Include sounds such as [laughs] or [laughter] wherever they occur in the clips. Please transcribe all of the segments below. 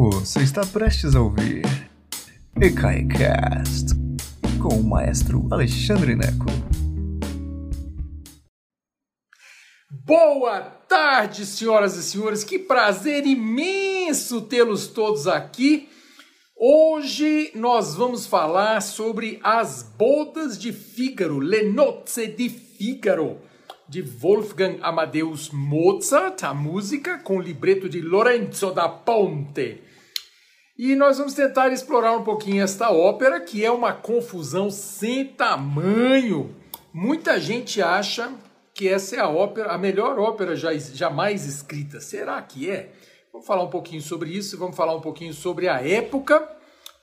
Você está prestes a ouvir EKAICAST com o maestro Alexandre Neco. Boa tarde, senhoras e senhores. Que prazer imenso tê-los todos aqui. Hoje nós vamos falar sobre as bodas de Fígaro, Le Nozze di Figaro, de Wolfgang Amadeus Mozart, a música com o libreto de Lorenzo da Ponte. E nós vamos tentar explorar um pouquinho esta ópera, que é uma confusão sem tamanho. Muita gente acha que essa é a ópera, a melhor ópera já, jamais escrita. Será que é? Vamos falar um pouquinho sobre isso, vamos falar um pouquinho sobre a época,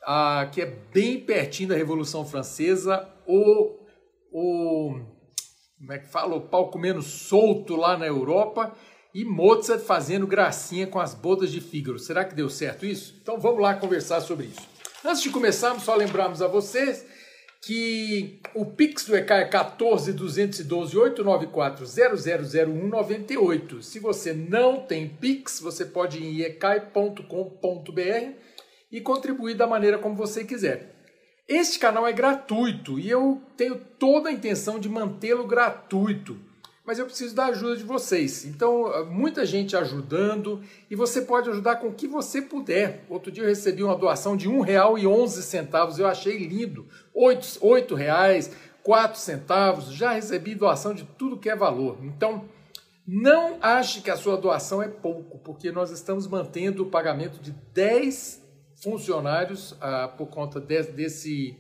ah, que é bem pertinho da Revolução Francesa, o, o como é que fala, o palco menos solto lá na Europa, e Mozart fazendo gracinha com as bodas de Fígaro. Será que deu certo isso? Então vamos lá conversar sobre isso. Antes de começarmos, só lembrarmos a vocês que o Pix do EK é 14 212 894 000198. Se você não tem Pix, você pode ir em ecai.com.br e contribuir da maneira como você quiser. Este canal é gratuito e eu tenho toda a intenção de mantê-lo gratuito mas eu preciso da ajuda de vocês. Então, ah, muita gente ajudando e você pode ajudar com o que você puder. Outro dia eu recebi uma doação de R$ 1,11, eu achei lindo. 8 reais, 4 centavos, já recebi doação de tudo que é valor. Então, não ache que a sua doação é pouco, porque nós estamos mantendo o pagamento de 10 funcionários ah, por conta de, desse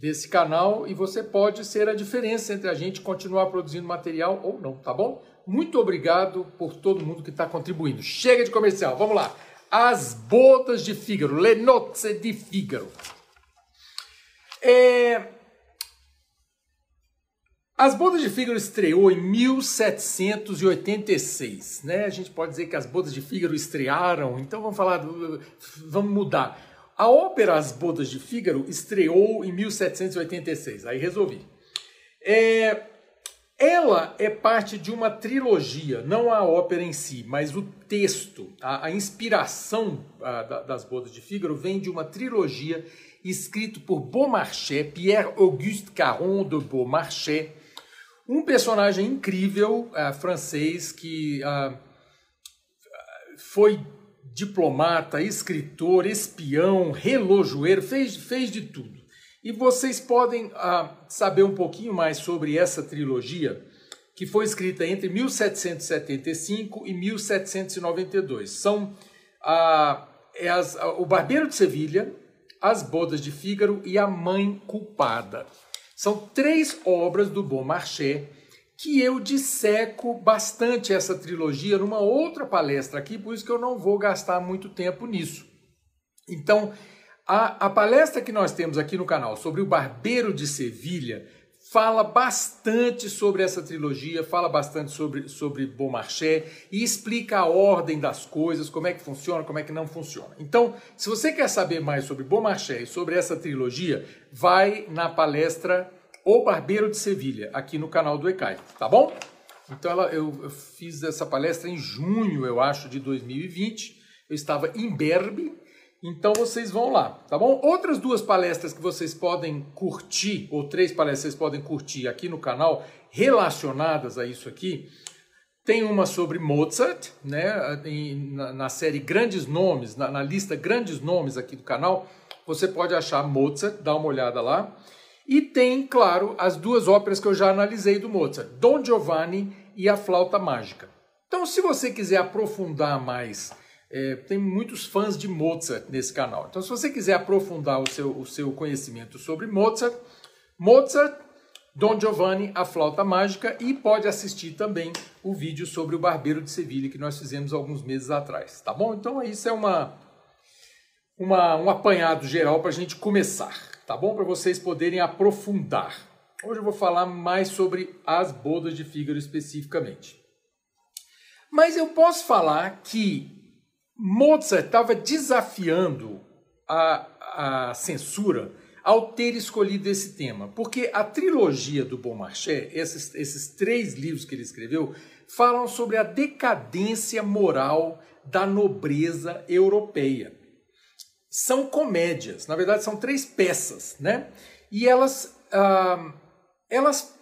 desse canal e você pode ser a diferença entre a gente continuar produzindo material ou não, tá bom? Muito obrigado por todo mundo que está contribuindo. Chega de comercial, vamos lá. As Bodas de Fígaro, Le Nozze di Fígaro. É... As Bodas de Fígaro estreou em 1786, né? A gente pode dizer que as Bodas de Fígaro estrearam, então vamos falar, vamos mudar. A ópera As Bodas de Fígaro estreou em 1786, aí resolvi. É, ela é parte de uma trilogia, não a ópera em si, mas o texto, a, a inspiração a, da, das Bodas de Fígaro vem de uma trilogia escrito por Beaumarchais, Pierre-Auguste Caron de Beaumarchais, um personagem incrível uh, francês que uh, foi diplomata, escritor, espião, relojoeiro, fez, fez de tudo. E vocês podem ah, saber um pouquinho mais sobre essa trilogia, que foi escrita entre 1775 e 1792. São ah, é as, O Barbeiro de Sevilha, As Bodas de Fígaro e A Mãe Culpada. São três obras do Beaumarchais que eu disseco bastante essa trilogia numa outra palestra aqui, por isso que eu não vou gastar muito tempo nisso. Então, a, a palestra que nós temos aqui no canal sobre o Barbeiro de Sevilha fala bastante sobre essa trilogia, fala bastante sobre, sobre Beaumarchais e explica a ordem das coisas, como é que funciona, como é que não funciona. Então, se você quer saber mais sobre Beaumarchais, sobre essa trilogia, vai na palestra o Barbeiro de Sevilha, aqui no canal do ECAI, tá bom? Então ela, eu, eu, fiz essa palestra em junho, eu acho, de 2020. Eu estava em Berbe, então vocês vão lá, tá bom? Outras duas palestras que vocês podem curtir, ou três palestras que vocês podem curtir aqui no canal, relacionadas a isso aqui, tem uma sobre Mozart, né? Na, na série Grandes Nomes, na, na lista Grandes Nomes aqui do canal, você pode achar Mozart, dá uma olhada lá. E tem, claro, as duas óperas que eu já analisei do Mozart, Don Giovanni e A Flauta Mágica. Então, se você quiser aprofundar mais, é, tem muitos fãs de Mozart nesse canal. Então, se você quiser aprofundar o seu, o seu conhecimento sobre Mozart, Mozart, Don Giovanni, A Flauta Mágica e pode assistir também o vídeo sobre o Barbeiro de Sevilha que nós fizemos alguns meses atrás, tá bom? Então, isso é uma, uma um apanhado geral para a gente começar tá bom? Para vocês poderem aprofundar. Hoje eu vou falar mais sobre as bodas de Fígaro especificamente. Mas eu posso falar que Mozart estava desafiando a, a censura ao ter escolhido esse tema, porque a trilogia do Beaumarchais, esses, esses três livros que ele escreveu, falam sobre a decadência moral da nobreza europeia. São comédias, na verdade são três peças, né? E elas, ah, elas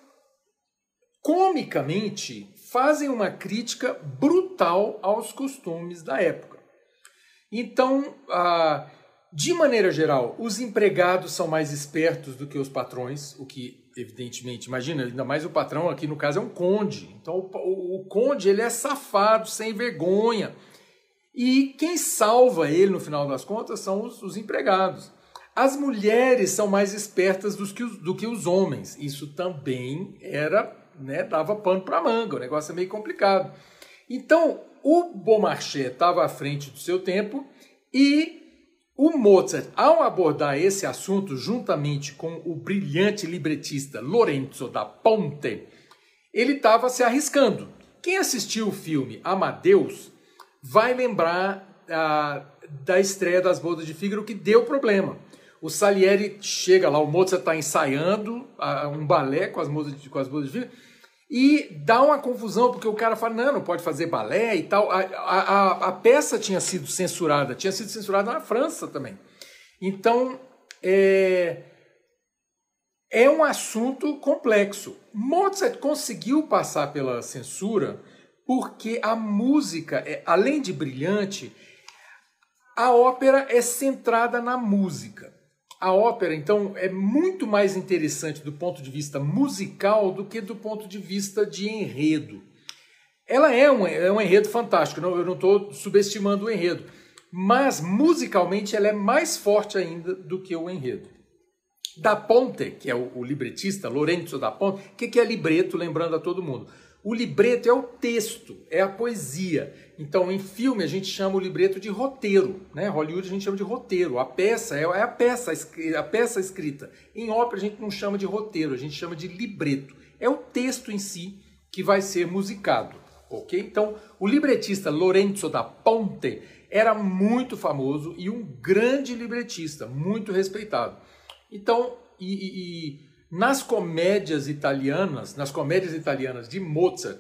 comicamente fazem uma crítica brutal aos costumes da época. Então, ah, de maneira geral, os empregados são mais espertos do que os patrões, o que evidentemente, imagina, ainda mais o patrão aqui no caso é um conde. Então o, o, o conde ele é safado, sem vergonha. E quem salva ele no final das contas são os, os empregados. As mulheres são mais espertas do que, os, do que os homens. Isso também era, né, dava pano para manga, o negócio é meio complicado. Então, o Beaumarchais estava à frente do seu tempo e o Mozart, ao abordar esse assunto juntamente com o brilhante libretista Lorenzo da Ponte, ele estava se arriscando. Quem assistiu o filme Amadeus vai lembrar ah, da estreia das Bodas de Fígaro que deu problema. O Salieri chega lá, o Mozart está ensaiando ah, um balé com as, de, com as Bodas de Fígaro e dá uma confusão, porque o cara fala, não, não pode fazer balé e tal. A, a, a peça tinha sido censurada, tinha sido censurada na França também. Então, é, é um assunto complexo. Mozart conseguiu passar pela censura porque a música, é, além de brilhante, a ópera é centrada na música. A ópera, então, é muito mais interessante do ponto de vista musical do que do ponto de vista de enredo. Ela é um, é um enredo fantástico, não, eu não estou subestimando o enredo, mas musicalmente ela é mais forte ainda do que o enredo. Da Ponte, que é o, o libretista, Lorenzo da Ponte, o que, que é libreto, lembrando a todo mundo? O libreto é o texto, é a poesia. Então, em filme, a gente chama o libreto de roteiro. Né? Hollywood a gente chama de roteiro. A peça é, é a peça, a peça escrita. Em ópera, a gente não chama de roteiro, a gente chama de libreto. É o texto em si que vai ser musicado. ok? Então, o libretista Lorenzo da Ponte era muito famoso e um grande libretista, muito respeitado. Então, e, e, e nas comédias italianas, nas comédias italianas de Mozart,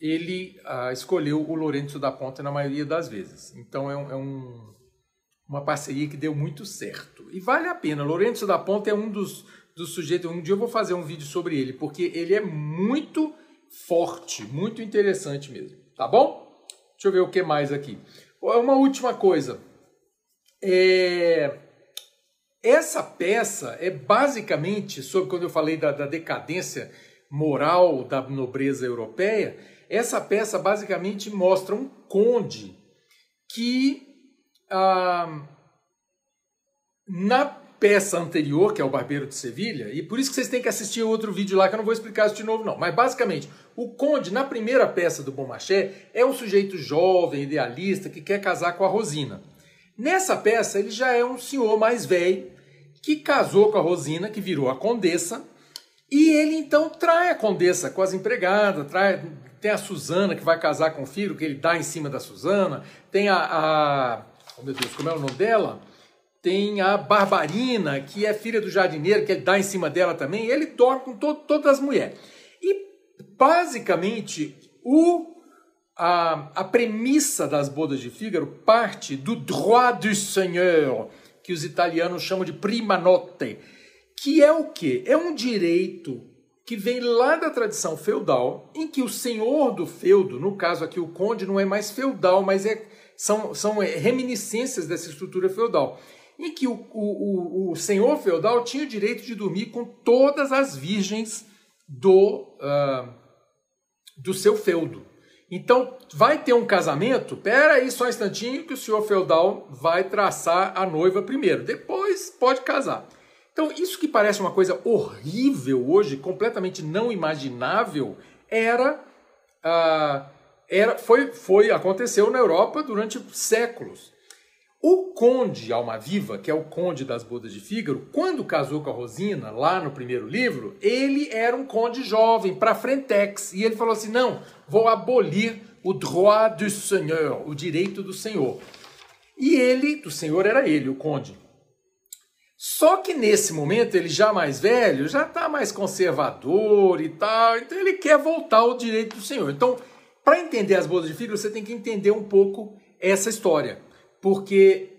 ele ah, escolheu o Lorenzo da Ponte na maioria das vezes. Então é, um, é um, uma parceria que deu muito certo. E vale a pena. Lorenzo da Ponte é um dos, dos sujeitos. Um dia eu vou fazer um vídeo sobre ele, porque ele é muito forte, muito interessante mesmo. Tá bom? Deixa eu ver o que mais aqui. Uma última coisa. É, essa peça é basicamente sobre quando eu falei da, da decadência moral da nobreza europeia. Essa peça basicamente mostra um conde que ah, na peça anterior, que é o Barbeiro de Sevilha, e por isso que vocês têm que assistir outro vídeo lá que eu não vou explicar isso de novo não, mas basicamente, o conde na primeira peça do Beaumarchais é um sujeito jovem, idealista, que quer casar com a Rosina. Nessa peça, ele já é um senhor mais velho, que casou com a Rosina, que virou a condessa, e ele então trai a condessa com as empregadas, trai, tem a Suzana que vai casar com o filho, que ele dá em cima da Suzana, tem a, a oh meu Deus, como é o nome dela? Tem a Barbarina, que é filha do jardineiro, que ele dá em cima dela também, ele dorme com to todas as mulheres. E basicamente o a, a premissa das bodas de Fígaro parte do droit du seigneur, que os italianos chamam de prima notte, que é o quê? É um direito que vem lá da tradição feudal, em que o senhor do feudo, no caso aqui o conde, não é mais feudal, mas é, são, são reminiscências dessa estrutura feudal, em que o, o, o, senhor feudal tinha o direito de dormir com todas as virgens do, uh, do seu feudo. Então, vai ter um casamento? Pera aí só um instantinho que o senhor feudal vai traçar a noiva primeiro. Depois pode casar. Então, isso que parece uma coisa horrível hoje, completamente não imaginável, era, ah, era foi, foi aconteceu na Europa durante séculos. O conde Almaviva, que é o conde das bodas de Fígaro, quando casou com a Rosina, lá no primeiro livro, ele era um conde jovem, para frentex, e ele falou assim: não, vou abolir o droit du seigneur, o direito do senhor. E ele, do senhor era ele, o conde. Só que nesse momento, ele já mais velho, já está mais conservador e tal, então ele quer voltar ao direito do Senhor. Então, para entender as bodas de Fígaro, você tem que entender um pouco essa história, porque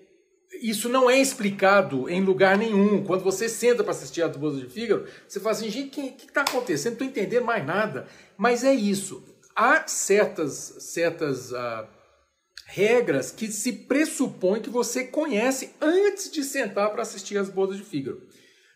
isso não é explicado em lugar nenhum. Quando você senta para assistir a Bodas de Fígaro, você fala assim, gente, o que está acontecendo? Não estou entendendo mais nada. Mas é isso. Há certas, certas uh, regras que se pressupõe que você conhece antes de sentar para assistir as Bodas de Fígaro.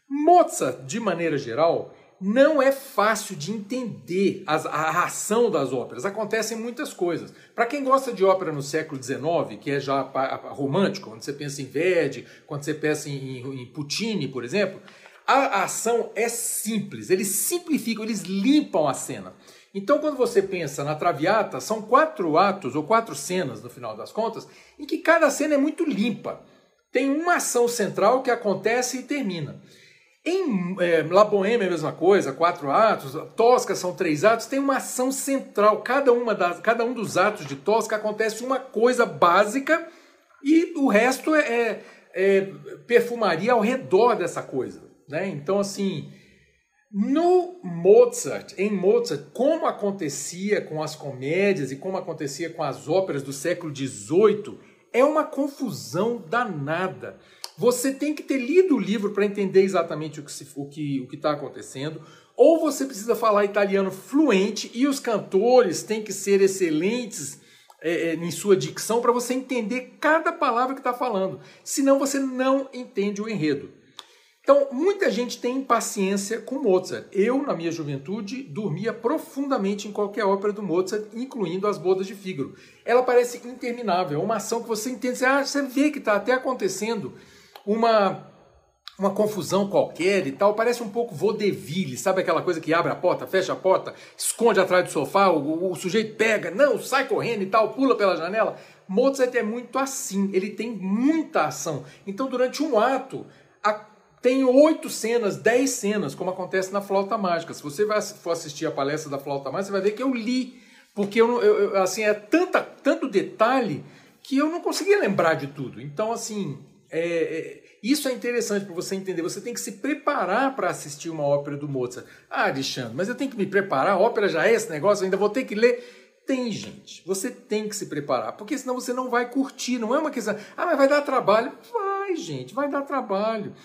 Mozart, de maneira geral, não é fácil de entender as, a ação das óperas. Acontecem muitas coisas. Para quem gosta de ópera no século XIX, que é já romântico, quando você pensa em Verdi, quando você pensa em, em Puccini, por exemplo, a ação é simples. Eles simplificam, eles limpam a cena. Então, quando você pensa na Traviata, são quatro atos ou quatro cenas, no final das contas, em que cada cena é muito limpa. Tem uma ação central que acontece e termina. Em é, La Boheme é a mesma coisa, quatro atos, Tosca são três atos, tem uma ação central. Cada, uma das, cada um dos atos de Tosca acontece uma coisa básica e o resto é, é, é perfumaria ao redor dessa coisa. Né? Então, assim, no Mozart, em Mozart, como acontecia com as comédias e como acontecia com as óperas do século XVIII, é uma confusão danada. Você tem que ter lido o livro para entender exatamente o que está o que, o que tá acontecendo, ou você precisa falar italiano fluente e os cantores têm que ser excelentes é, é, em sua dicção para você entender cada palavra que está falando. Senão você não entende o enredo. Então, muita gente tem impaciência com Mozart. Eu, na minha juventude, dormia profundamente em qualquer ópera do Mozart, incluindo as bodas de Fígaro. Ela parece interminável, é uma ação que você entende, ah, você vê que está até acontecendo uma uma confusão qualquer e tal, parece um pouco vaudeville, sabe aquela coisa que abre a porta, fecha a porta, esconde atrás do sofá, o, o, sujeito pega, não, sai correndo e tal, pula pela janela. Mozart é muito assim, ele tem muita ação. Então, durante um ato, a, tem oito cenas, dez cenas, como acontece na Flauta Mágica. Se você vai, for assistir a palestra da Flauta Mágica, você vai ver que eu li, porque eu, eu, assim, é tanta, tanto detalhe que eu não conseguia lembrar de tudo. Então, assim, é, é, isso é interessante para você entender. Você tem que se preparar para assistir uma ópera do Mozart. Ah, Alexandre, mas eu tenho que me preparar. A ópera já é esse negócio, eu ainda vou ter que ler. Tem, gente. Você tem que se preparar, porque senão você não vai curtir. Não é uma questão. Ah, mas vai dar trabalho. Vai, gente, vai dar trabalho.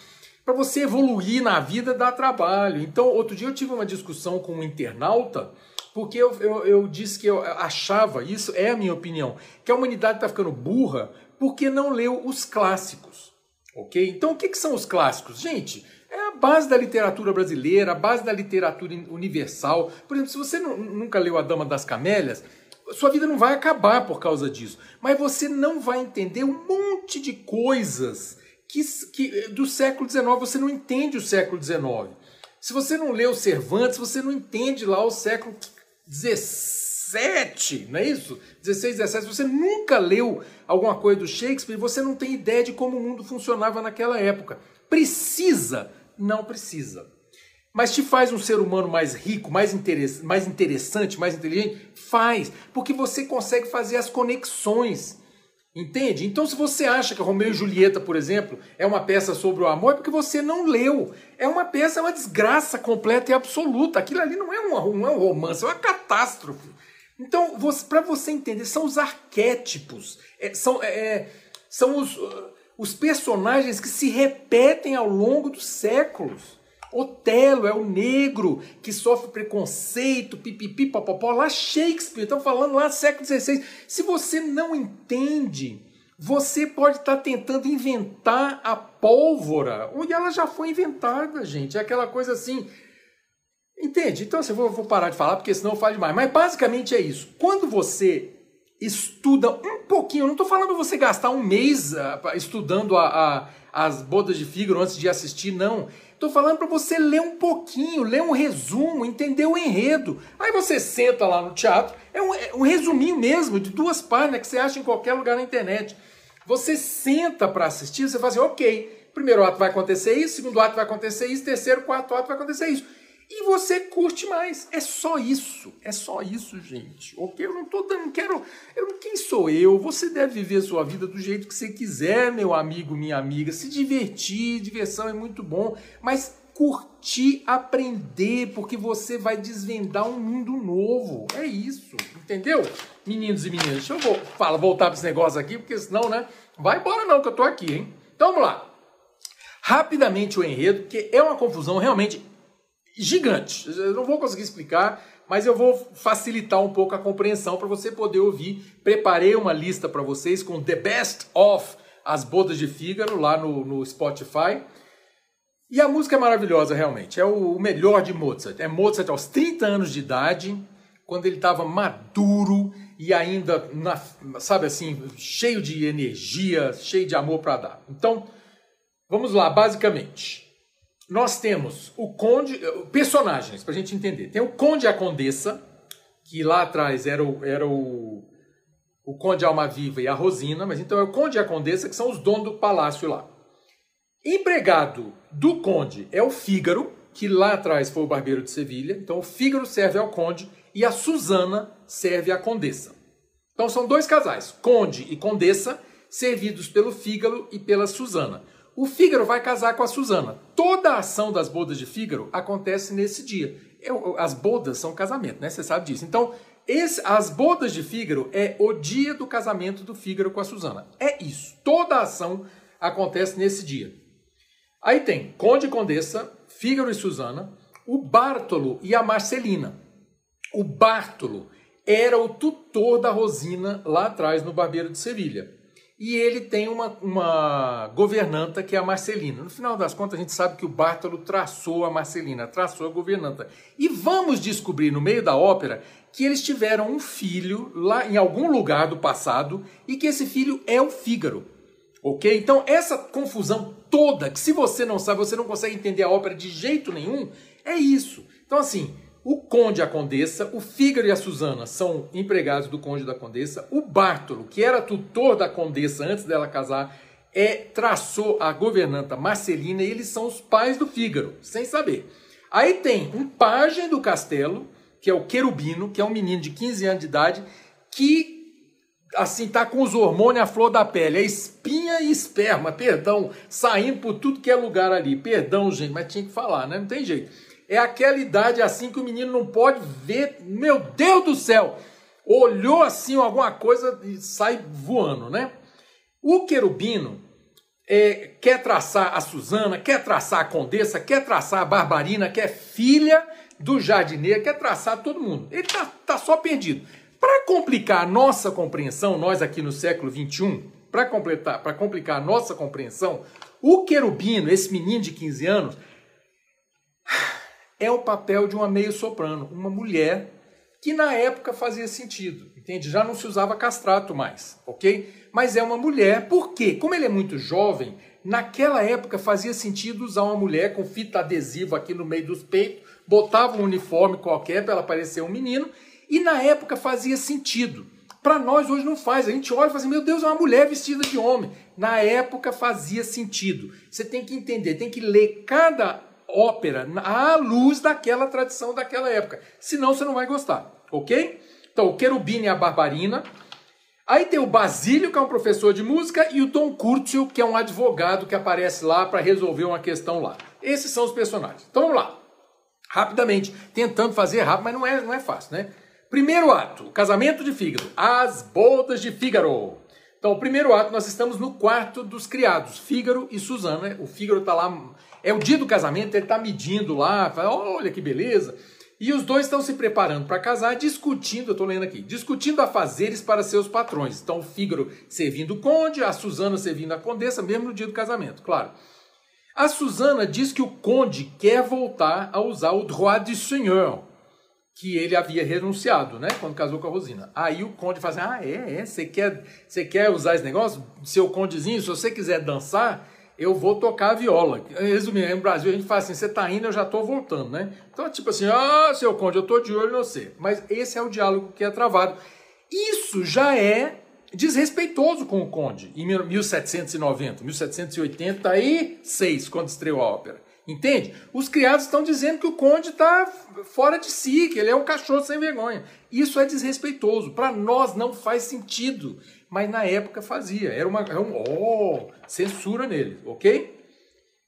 Para você evoluir na vida, dá trabalho. Então, outro dia eu tive uma discussão com um internauta porque eu, eu, eu, disse que eu achava, isso é a minha opinião, que a humanidade está ficando burra porque não leu os clássicos. Ok? Então, o que, que são os clássicos? Gente, é a base da literatura brasileira, a base da literatura universal. Por exemplo, se você nunca leu A Dama das Camélias, sua vida não vai acabar por causa disso. Mas você não vai entender um monte de coisas que, que do século XIX. Você não entende o século XIX. Se você não leu Cervantes, você não entende lá o século XVI 17, não é isso? 16, 17, você nunca leu alguma coisa do Shakespeare, você não tem ideia de como o mundo funcionava naquela época. Precisa? Não precisa. Mas te faz um ser humano mais rico, mais, interess mais interessante, mais inteligente? Faz, porque você consegue fazer as conexões. Entende? Então, se você acha que Romeu e Julieta, por exemplo, é uma peça sobre o amor, é porque você não leu. É uma peça, é uma desgraça completa e absoluta. Aquilo ali não é um, não é um romance, é uma catástrofe. Então, para você entender, são os arquétipos, é, são, é, é, são os, uh, os personagens que se repetem ao longo dos séculos. Otelo é o negro que sofre preconceito, pipipi, popopó, lá Shakespeare, estão falando lá século XVI. Se você não entende, você pode estar tá tentando inventar a pólvora, onde ela já foi inventada, gente. É aquela coisa assim, Entende? Então, assim, eu vou, vou parar de falar porque senão eu falo demais. Mas basicamente é isso. Quando você estuda um pouquinho, eu não estou falando você gastar um mês uh, estudando a, a, as bodas de Fígaro antes de assistir, não. Estou falando para você ler um pouquinho, ler um resumo, entender o enredo. Aí você senta lá no teatro, é um, é um resuminho mesmo, de duas páginas que você acha em qualquer lugar na internet. Você senta para assistir, você fala assim, ok, primeiro ato vai acontecer isso, segundo ato vai acontecer isso, terceiro, quarto ato vai acontecer isso e você curte mais. É só isso. É só isso, gente. Ok? Eu não tô dando, quero. Eu, quem sou eu? Você deve viver sua vida do jeito que você quiser, meu amigo, minha amiga. Se divertir, diversão é muito bom, mas curtir, aprender, porque você vai desvendar um mundo novo. É isso, entendeu? meninos e meninas, deixa eu vou, fala, voltar para esse negócio aqui, porque senão, né? Vai embora não, que eu tô aqui, hein? Então vamos lá. Rapidamente o enredo, porque é uma confusão realmente gigante. Eu não vou conseguir explicar, mas eu vou facilitar um pouco a compreensão para você poder ouvir. Preparei uma lista para vocês com The Best of as Bodas de Fígaro lá no, no Spotify. E a música é maravilhosa, realmente. É o melhor de Mozart. É Mozart aos 30 anos de idade, quando ele estava maduro e ainda, na, sabe assim, cheio de energia, cheio de amor para dar. Então, vamos lá, basicamente. Nós temos o conde, personagens, para a gente entender. Tem o conde e a condessa, que lá atrás era o, era o, o conde Almaviva e a Rosina, mas então é o conde e a condessa que são os donos do palácio lá. Empregado do conde é o Fígaro, que lá atrás foi o barbeiro de Sevilha. Então o Fígaro serve ao conde e a Susana serve à condessa. Então são dois casais, conde e condessa, servidos pelo Fígaro e pela Susana. O Fígaro vai casar com a Susana. Toda a ação das bodas de Fígaro acontece nesse dia. As bodas são casamento, né? Você sabe disso. Então, esse, as bodas de Fígaro é o dia do casamento do Fígaro com a Susana. É isso. Toda a ação acontece nesse dia. Aí tem Conde e Condessa, Fígaro e Susana, o Bartolo e a Marcelina. O Bartolo era o tutor da Rosina lá atrás no Barbeiro de Sevilha. E ele tem uma, uma governanta que é a Marcelina. No final das contas, a gente sabe que o Bartolo traçou a Marcelina, traçou a governanta. E vamos descobrir no meio da ópera que eles tiveram um filho lá em algum lugar do passado e que esse filho é o Fígaro. Ok? Então, essa confusão toda, que se você não sabe, você não consegue entender a ópera de jeito nenhum, é isso. Então, assim, o conde e a condessa, o Fígaro e a Susana são empregados do conde e da condessa, o Bartolo, que era tutor da condessa antes dela casar, é traçou a governanta Marcelina e eles são os pais do Fígaro, sem saber. Aí tem um pajem do castelo, que é o Querubino, que é um menino de 15 anos de idade, que assim, tá com os hormônios à flor da pele, é espinha e esperma, perdão, saindo por tudo que é lugar ali. Perdão, gente, mas tinha que falar, né? Não tem jeito. É aquela idade assim que o menino não pode ver, meu Deus do céu! Olhou assim alguma coisa e sai voando, né? O querubino é, quer traçar a Susana, quer traçar a Condessa, quer traçar a Barbarina, que é filha do jardineiro, quer traçar todo mundo. Ele tá, tá só perdido. Para complicar a nossa compreensão, nós aqui no século 21, para completar, para complicar a nossa compreensão, o querubino, esse menino de 15 anos, é o papel de uma meio-soprano, uma mulher que na época fazia sentido, entende? Já não se usava castrato mais, ok? Mas é uma mulher, por quê? Como ele é muito jovem, naquela época fazia sentido usar uma mulher com fita adesiva aqui no meio dos peitos, botava um uniforme qualquer para ela parecer um menino e na época fazia sentido. Para nós hoje não faz. A gente olha e fala assim, meu Deus, é uma mulher vestida de homem. Na época fazia sentido. Você tem que entender, tem que ler cada ópera à luz daquela tradição daquela época. Senão você não vai gostar, ok? Então, o Querubino e a Barbarina. Aí tem o Basílio, que é um professor de música, e o Dom Curtio, que é um advogado que aparece lá para resolver uma questão lá. Esses são os personagens. Então vamos lá. Rapidamente, tentando fazer rápido, mas não é, não é fácil, né? Primeiro ato, casamento de Fígaro, as bodas de Fígaro. Então, o primeiro ato, nós estamos no quarto dos criados, Fígaro e Susana. O Fígaro está lá, é o dia do casamento, ele está medindo lá, fala, olha que beleza. E os dois estão se preparando para casar, discutindo, eu estou lendo aqui, discutindo afazeres para seus patrões. Então, o Fígaro servindo o conde, a Susana servindo a condessa, mesmo no dia do casamento, claro. A Susana diz que o conde quer voltar a usar o droit de seigneur, que ele havia renunciado, né? Quando casou com a Rosina. Aí o conde fala assim: Ah, é, é, você quer, você quer usar esse negócio? Seu condezinho, se você quiser dançar, eu vou tocar a viola. Resumindo, no Brasil a gente fala assim: você tá indo, eu já tô voltando, né? Então, tipo assim, ah, seu conde, eu tô de olho em você. Mas esse é o diálogo que é travado. Isso já é desrespeitoso com o conde em 1790, 1786, quando estreou a ópera. Entende? Os criados estão dizendo que o conde está fora de si, que ele é um cachorro sem vergonha. Isso é desrespeitoso. Para nós não faz sentido. Mas na época fazia. Era uma. Era um, oh, censura nele, ok?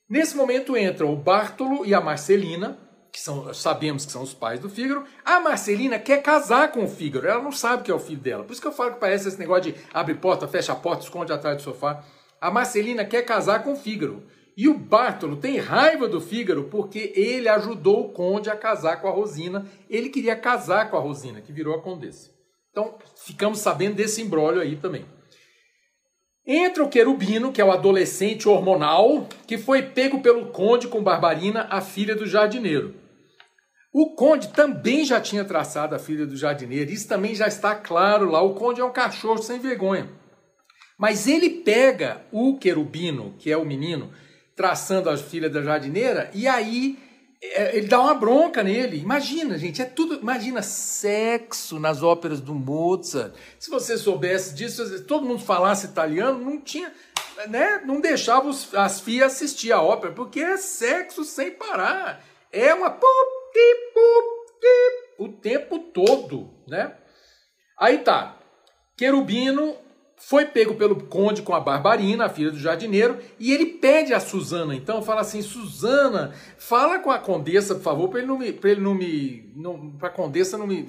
Nesse momento entram o Bartolo e a Marcelina, que são, sabemos que são os pais do Fígaro. A Marcelina quer casar com o Fígaro, ela não sabe que é o filho dela. Por isso que eu falo que parece esse negócio de abre porta, fecha a porta, esconde atrás do sofá. A Marcelina quer casar com o Fígaro. E o Bartolo tem raiva do Fígaro porque ele ajudou o conde a casar com a Rosina. Ele queria casar com a Rosina, que virou a condessa. Então, ficamos sabendo desse embrólio aí também. Entra o querubino, que é o adolescente hormonal, que foi pego pelo conde com Barbarina, a filha do jardineiro. O conde também já tinha traçado a filha do jardineiro, isso também já está claro lá. O conde é um cachorro sem vergonha. Mas ele pega o querubino, que é o menino, traçando a filha da jardineira, e aí é, ele dá uma bronca nele. Imagina, gente, é tudo. Imagina sexo nas óperas do Mozart. Se você soubesse disso, se todo mundo falasse italiano, não tinha, né? Não deixava os, as filhas assistir a ópera, porque é sexo sem parar. É uma o tempo todo, né? Aí tá. Querubino foi pego pelo conde com a Barbarina, a filha do jardineiro, e ele pede a Susana, então, fala assim, Susana, fala com a condessa, por favor, para ele não me, para ele não me, para a condessa não me,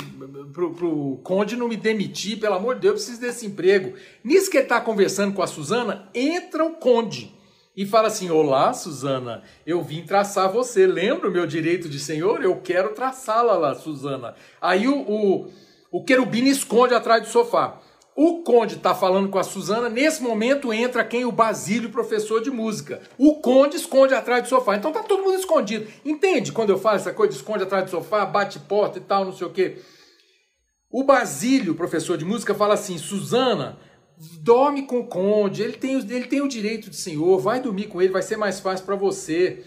pro, pro conde não me demitir, pelo amor de Deus, eu preciso desse emprego. Nisso que ele está conversando com a Susana, entra o conde e fala assim, olá, Susana, eu vim traçar você, lembra o meu direito de senhor? Eu quero traçá-la lá, Susana. Aí o, o, o esconde atrás do sofá. O Conde está falando com a Suzana, nesse momento entra quem? O Basílio, professor de música. O Conde esconde atrás do sofá. Então tá todo mundo escondido. Entende quando eu falo essa coisa de esconde atrás do sofá, bate porta e tal, não sei o quê? O Basílio, professor de música, fala assim: Suzana, dorme com o Conde, ele tem, ele tem o direito de senhor, vai dormir com ele, vai ser mais fácil para você.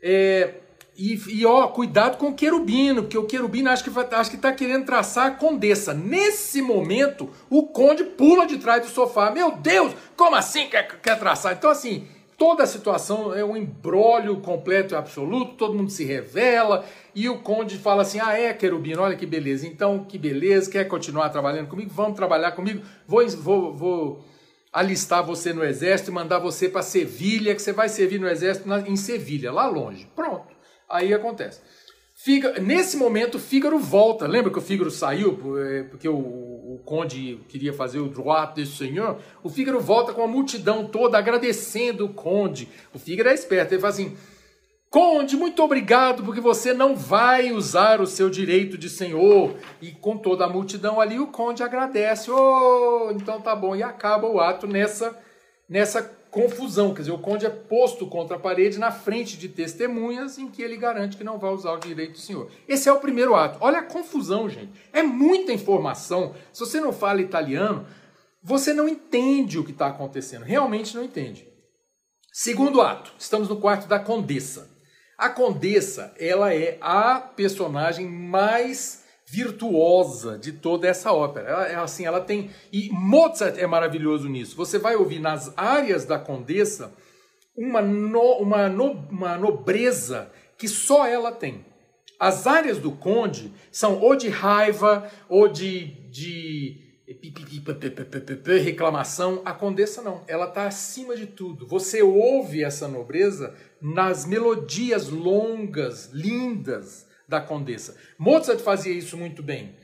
É, e, e, ó, cuidado com o querubino, porque o querubino acho que acho que está querendo traçar a condessa. Nesse momento, o conde pula de trás do sofá. Meu Deus, como assim quer, quer traçar? Então, assim, toda a situação é um embrólio completo e absoluto, todo mundo se revela, e o conde fala assim: ah, é, querubino, olha que beleza, então que beleza, quer continuar trabalhando comigo? Vamos trabalhar comigo, vou, vou, vou alistar você no exército e mandar você para Sevilha, que você vai servir no exército em Sevilha, lá longe. Pronto. Aí acontece. Figa, nesse momento, Fígaro volta. Lembra que o Fígaro saiu é, porque o, o conde queria fazer o droit desse senhor? O Fígaro volta com a multidão toda agradecendo o conde. O Fígaro é esperto, ele fala assim: Conde, muito obrigado porque você não vai usar o seu direito de senhor. E com toda a multidão ali, o conde agradece. Oh, então tá bom. E acaba o ato nessa, nessa confusão, quer dizer, o conde é posto contra a parede na frente de testemunhas em que ele garante que não vai usar o direito do senhor. Esse é o primeiro ato. Olha a confusão, gente. É muita informação. Se você não fala italiano, você não entende o que está acontecendo. Realmente não entende. Segundo ato, estamos no quarto da condessa. A condessa, ela é a personagem mais virtuosa de toda essa ópera. Ela, é assim, ela tem e Mozart é maravilhoso nisso. Você vai ouvir nas áreas da Condessa uma, no, uma, no, uma nobreza que só ela tem. As áreas do Conde são ou de raiva ou de, de reclamação. A Condessa não, ela está acima de tudo. Você ouve essa nobreza nas melodias longas, lindas da condessa. Mozart fazia isso muito bem.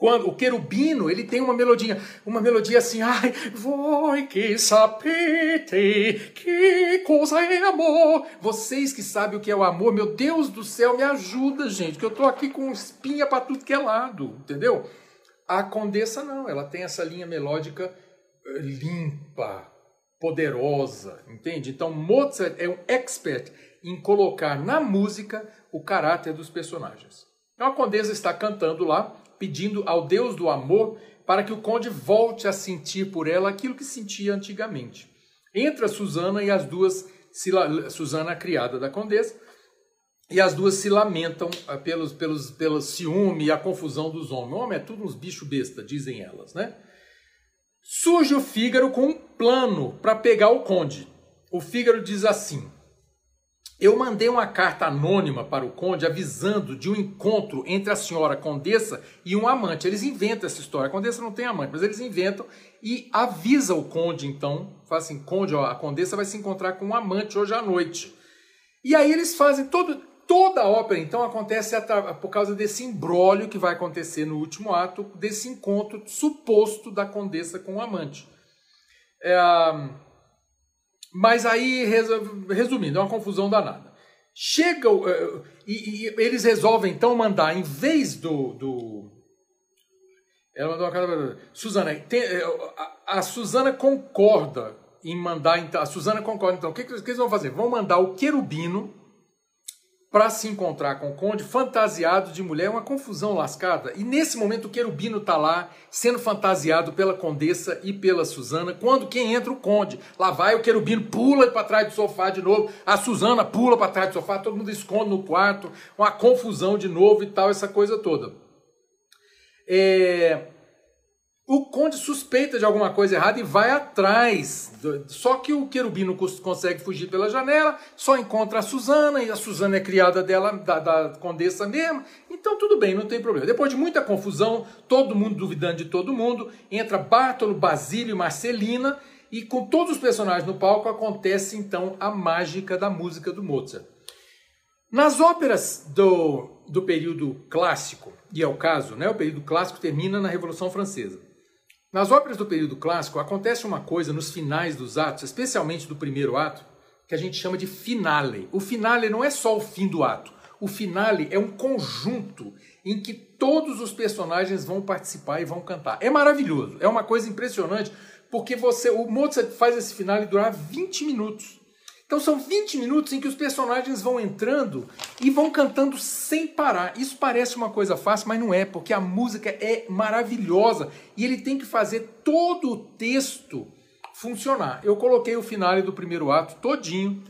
Quando o querubino, ele tem uma melodia, uma melodia assim, ai, voi que sapete que coisa é amor. Vocês que sabem o que é o amor, meu Deus do céu, me ajuda, gente, que eu tô aqui com espinha para tudo que é lado, entendeu? A condessa não, ela tem essa linha melódica eh, limpa, poderosa, entende? Então Mozart é um expert em colocar na música o caráter dos personagens. Então a condesa está cantando lá, pedindo ao Deus do amor para que o conde volte a sentir por ela aquilo que sentia antigamente. Entra Susana e as duas, Susana a criada da condesa, e as duas se lamentam ah, pelos, pelos, pelo ciúme e a confusão dos homens. O homem é tudo uns bicho besta, dizem elas, né? Surge o Fígaro com um plano para pegar o conde. O Fígaro diz assim: eu mandei uma carta anônima para o conde avisando de um encontro entre a senhora condessa e um amante. Eles inventam essa história. A condessa não tem amante, mas eles inventam e avisa o conde então, fala assim, conde, ó, a condessa vai se encontrar com um amante hoje à noite. E aí eles fazem todo Toda a ópera, então, acontece por causa desse imbróglio que vai acontecer no último ato, desse encontro suposto da condessa com o amante. É, mas aí, resumindo, é uma confusão danada. Chega. É, e, e, eles resolvem então mandar, em vez do. do ela mandou uma carta Suzana, tem, é, a, a Suzana concorda em mandar. Então, a Suzana concorda, então. O que, que eles vão fazer? Vão mandar o querubino para se encontrar com o conde fantasiado de mulher, uma confusão lascada. E nesse momento o querubino está lá, sendo fantasiado pela condessa e pela Suzana, quando quem entra o conde. Lá vai o querubino, pula para trás do sofá de novo, a Suzana pula para trás do sofá, todo mundo esconde no quarto, uma confusão de novo e tal, essa coisa toda. É... O conde suspeita de alguma coisa errada e vai atrás. Só que o querubino consegue fugir pela janela, só encontra a Suzana, e a Suzana é criada dela, da, da condessa mesmo. Então tudo bem, não tem problema. Depois de muita confusão, todo mundo duvidando de todo mundo, entra Bartolo, Basílio e Marcelina, e com todos os personagens no palco acontece então a mágica da música do Mozart. Nas óperas do, do período clássico, e é o caso, né, o período clássico termina na Revolução Francesa. Nas óperas do período clássico acontece uma coisa nos finais dos atos, especialmente do primeiro ato, que a gente chama de finale. O finale não é só o fim do ato. O finale é um conjunto em que todos os personagens vão participar e vão cantar. É maravilhoso, é uma coisa impressionante, porque você, o Mozart faz esse finale durar 20 minutos. Então são 20 minutos em que os personagens vão entrando e vão cantando sem parar. Isso parece uma coisa fácil, mas não é, porque a música é maravilhosa e ele tem que fazer todo o texto funcionar. Eu coloquei o finale do primeiro ato todinho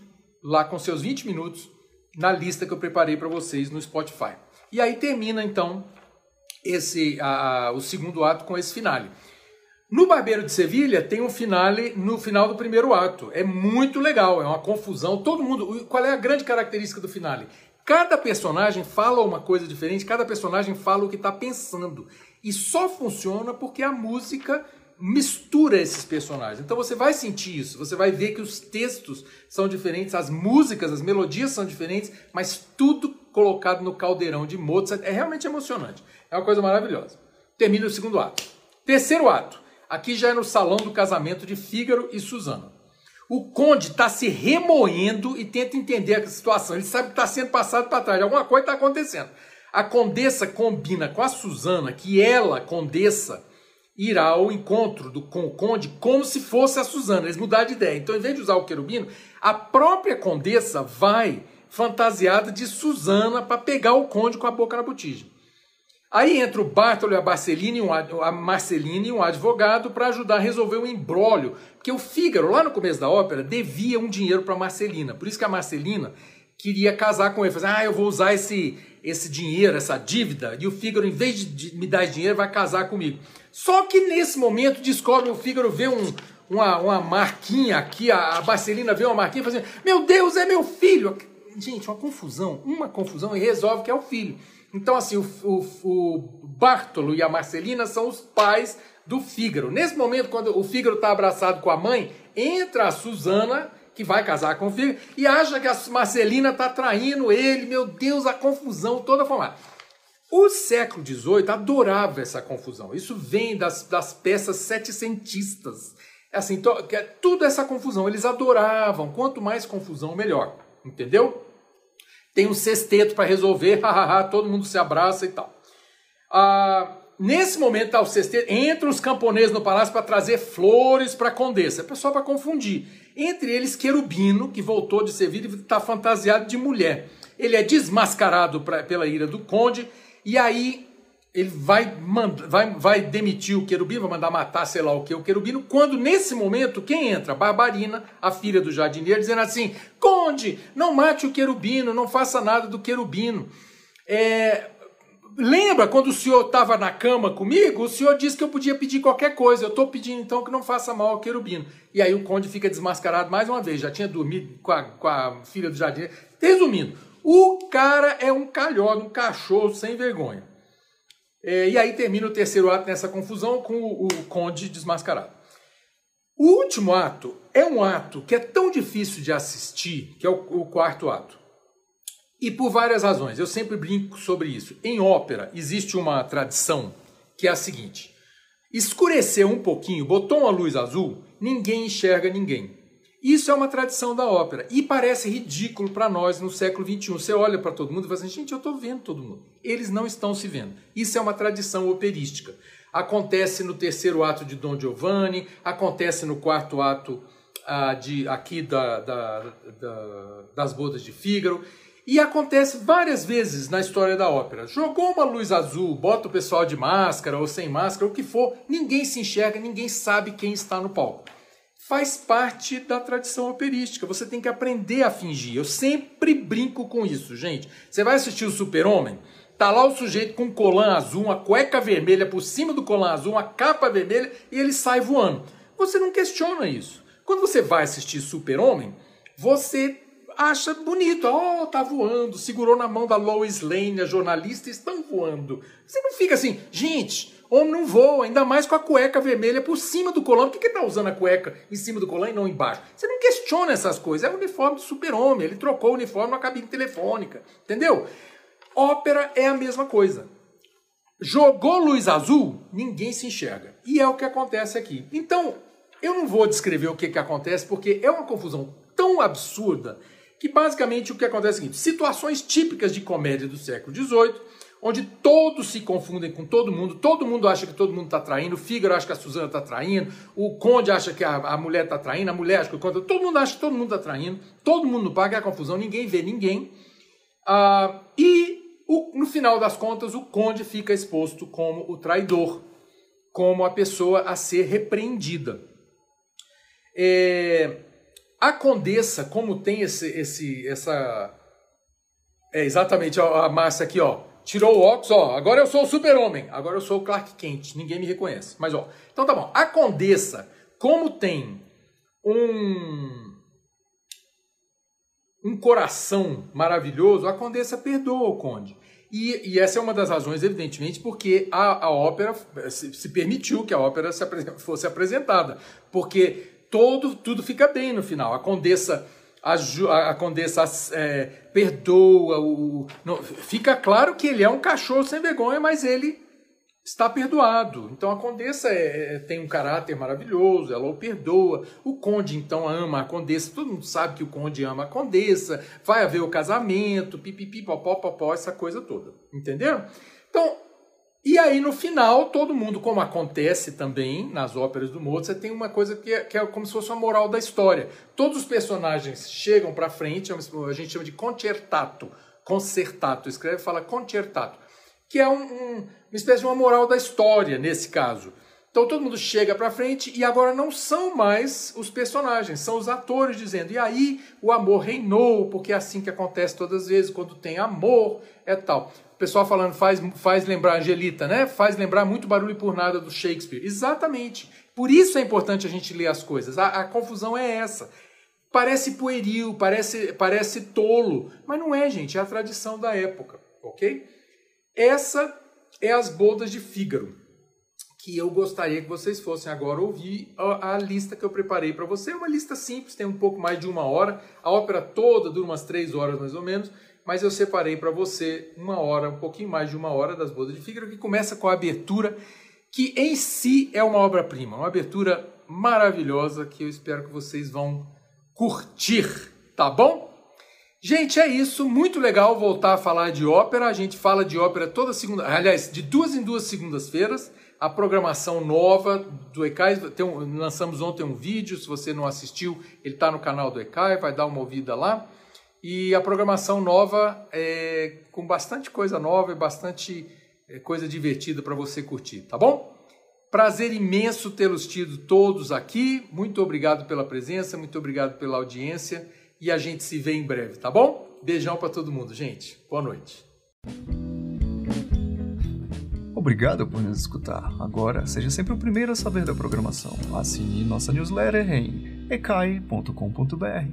lá com seus 20 minutos na lista que eu preparei para vocês no Spotify. E aí termina então esse a, o segundo ato com esse finale. No Barbeiro de Sevilha tem um finale no final do primeiro ato. É muito legal, é uma confusão. Todo mundo. Qual é a grande característica do finale? Cada personagem fala uma coisa diferente, cada personagem fala o que está pensando. E só funciona porque a música mistura esses personagens. Então você vai sentir isso, você vai ver que os textos são diferentes, as músicas, as melodias são diferentes, mas tudo colocado no caldeirão de Mozart é realmente emocionante. É uma coisa maravilhosa. Termina o segundo ato. Terceiro ato. Aqui já é no salão do casamento de Fígaro e Suzana. O conde está se remoendo e tenta entender a situação. Ele sabe que está sendo passado para trás, alguma coisa está acontecendo. A condessa combina com a Suzana que ela, condessa, irá ao encontro do, com o conde como se fosse a Suzana. Eles mudaram de ideia. Então, em vez de usar o querubino, a própria condessa vai fantasiada de Suzana para pegar o conde com a boca na botija. Aí entra o Bartolo e a Marcelina, um, a Marcelina e um advogado para ajudar a resolver o embrólio, porque o Fígaro, lá no começo da ópera, devia um dinheiro para Marcelina. Por isso que a Marcelina queria casar com ele. Fazer, ah, eu vou usar esse, esse dinheiro, essa dívida, e o Fígaro, em vez de, me dar dinheiro, vai casar comigo. Só que nesse momento descobre, o Fígaro vê um, uma, uma marquinha aqui, a, a Marcelina vê uma marquinha fala assim, meu Deus, é meu filho! Gente, uma confusão, uma confusão, e resolve que é o filho. Então, assim, o, o, o Bartolo e a Marcelina são os pais do Fígaro. Nesse momento, quando o Fígaro está abraçado com a mãe, entra a Suzana, que vai casar com o Fígaro, e acha que a Marcelina está traindo ele. Meu Deus, a confusão toda formada. O século XVIII adorava essa confusão. Isso vem das, das peças setecentistas. É assim, to, é tudo essa confusão. Eles adoravam. Quanto mais confusão, melhor. Entendeu? Tem um sexteto para resolver, [laughs] todo mundo se abraça e tal. Ah, nesse momento, tá, o sexteto, entram os camponeses no palácio para trazer flores para a condessa, só para confundir. Entre eles, Querubino, que voltou de Sevilha e está fantasiado de mulher. Ele é desmascarado pra, pela ira do conde, e aí ele vai, manda, vai, vai demitir o querubino, vai mandar matar sei lá o que o querubino, quando nesse momento quem entra? Barbarina, a filha do jardineiro, dizendo assim: Conde, não mate o querubino, não faça nada do querubino. É, lembra quando o senhor estava na cama comigo? O senhor disse que eu podia pedir qualquer coisa. Eu estou pedindo então que não faça mal ao querubino. E aí o conde fica desmascarado mais uma vez. Já tinha dormido com a, com a filha do jardineiro. Resumindo, o cara é um calhordo, um cachorro sem vergonha. É, e aí termina o terceiro ato nessa confusão com o, o conde desmascarado. O último ato é um ato que é tão difícil de assistir, que é o, o quarto ato. E por várias razões, eu sempre brinco sobre isso. Em ópera, existe uma tradição que é a seguinte: escureceu um pouquinho, botou uma luz azul, ninguém enxerga ninguém. Isso é uma tradição da ópera e parece ridículo para nós no século XXI. Você olha para todo mundo e fala assim: gente, eu estou vendo todo mundo. Eles não estão se vendo. Isso é uma tradição operística. Acontece no terceiro ato de Dom Giovanni, acontece no quarto ato ah, de, aqui da, da, da, das bodas de Fígaro. E acontece várias vezes na história da ópera. Jogou uma luz azul, bota o pessoal de máscara ou sem máscara, o que for, ninguém se enxerga, ninguém sabe quem está no palco. Faz parte da tradição operística. Você tem que aprender a fingir. Eu sempre brinco com isso, gente. Você vai assistir o Super-Homem? Tá lá o sujeito com um colã azul, uma cueca vermelha por cima do colã azul, uma capa vermelha e ele sai voando. Você não questiona isso. Quando você vai assistir Super-Homem, você acha bonito. Oh, tá voando, segurou na mão da Lois Lane, a jornalista, estão voando. Você não fica assim, gente, homem não voa, ainda mais com a cueca vermelha por cima do colã. Por que, que tá usando a cueca em cima do colã e não embaixo? Você não questiona essas coisas. É o uniforme do super-homem, ele trocou o uniforme na cabine telefônica, entendeu? Ópera é a mesma coisa. Jogou luz azul, ninguém se enxerga. E é o que acontece aqui. Então, eu não vou descrever o que, que acontece, porque é uma confusão tão absurda que basicamente o que acontece é o seguinte: situações típicas de comédia do século XVIII, onde todos se confundem com todo mundo, todo mundo acha que todo mundo está traindo, o Fígaro acha que a Suzana está traindo, o Conde acha que a, a mulher está traindo, a mulher acha que o Conde. Todo mundo acha que todo mundo está traindo, todo mundo paga a confusão, ninguém vê ninguém. Ah, e o, no final das contas, o Conde fica exposto como o traidor, como a pessoa a ser repreendida. É, a Condessa, como tem esse, esse essa. É exatamente a Márcia aqui, ó. Tirou o óculos, ó. Agora eu sou o super-homem. Agora eu sou o Clark Kent. Ninguém me reconhece. Mas, ó. Então tá bom. A Condessa, como tem um. Um coração maravilhoso, a Condessa perdoa o Conde. E, e, essa é uma das razões, evidentemente, porque a, a ópera se, se, permitiu que a ópera se, fosse apresentada. Porque todo, tudo fica bem no final. A condessa a, a condessa é, perdoa, o, não, fica claro que ele é um cachorro sem vergonha, mas ele está perdoado. Então a condessa é, é, tem um caráter maravilhoso, ela o perdoa. O conde então ama a condessa, todo mundo sabe que o conde ama a condessa, vai haver o casamento, pipipi, popó, popó, essa coisa toda. Entenderam? Então e aí, no final, todo mundo, como acontece também nas óperas do Mozart, tem uma coisa que é, que é como se fosse uma moral da história. Todos os personagens chegam para frente, é a gente chama de concertato, concertato, escreve e fala concertato, que é um, um, uma espécie de uma moral da história, nesse caso. Então todo mundo chega para frente e agora não são mais os personagens, são os atores dizendo. E aí o amor reinou, porque é assim que acontece todas as vezes, quando tem amor, é tal pessoal falando faz, faz lembrar Angelita, né? Faz lembrar muito barulho por nada do Shakespeare. Exatamente. Por isso é importante a gente ler as coisas. A, a confusão é essa. Parece pueril, parece, parece tolo, mas não é, gente. É a tradição da época, ok? Essa é as bodas de Fígaro, que eu gostaria que vocês fossem agora ouvir a, a lista que eu preparei para você. É uma lista simples, tem um pouco mais de uma hora. A ópera toda dura umas três horas mais ou menos mas eu separei para você uma hora, um pouquinho mais de uma hora das bodas de Fígaro, que começa com a abertura, que em si é uma obra-prima, uma abertura maravilhosa que eu espero que vocês vão curtir, tá bom? Gente, é isso, muito legal voltar a falar de ópera. A gente fala de ópera toda segunda, aliás, de duas em duas segundas-feiras. A programação nova do ECAI, um, lançamos ontem um vídeo, se você não assistiu, ele está no canal do ECAI, vai dar uma ouvida lá. E a programação nova é com bastante coisa nova e bastante é, coisa divertida para você curtir, tá bom? Prazer imenso tê-los tido todos aqui. Muito obrigado pela presença, muito obrigado pela audiência e a gente se vê em breve, tá bom? Beijão para todo mundo, gente. Boa noite. Obrigado por nos escutar. Agora, seja sempre o primeiro a saber da programação. Assine nossa newsletter em ecai.com.br.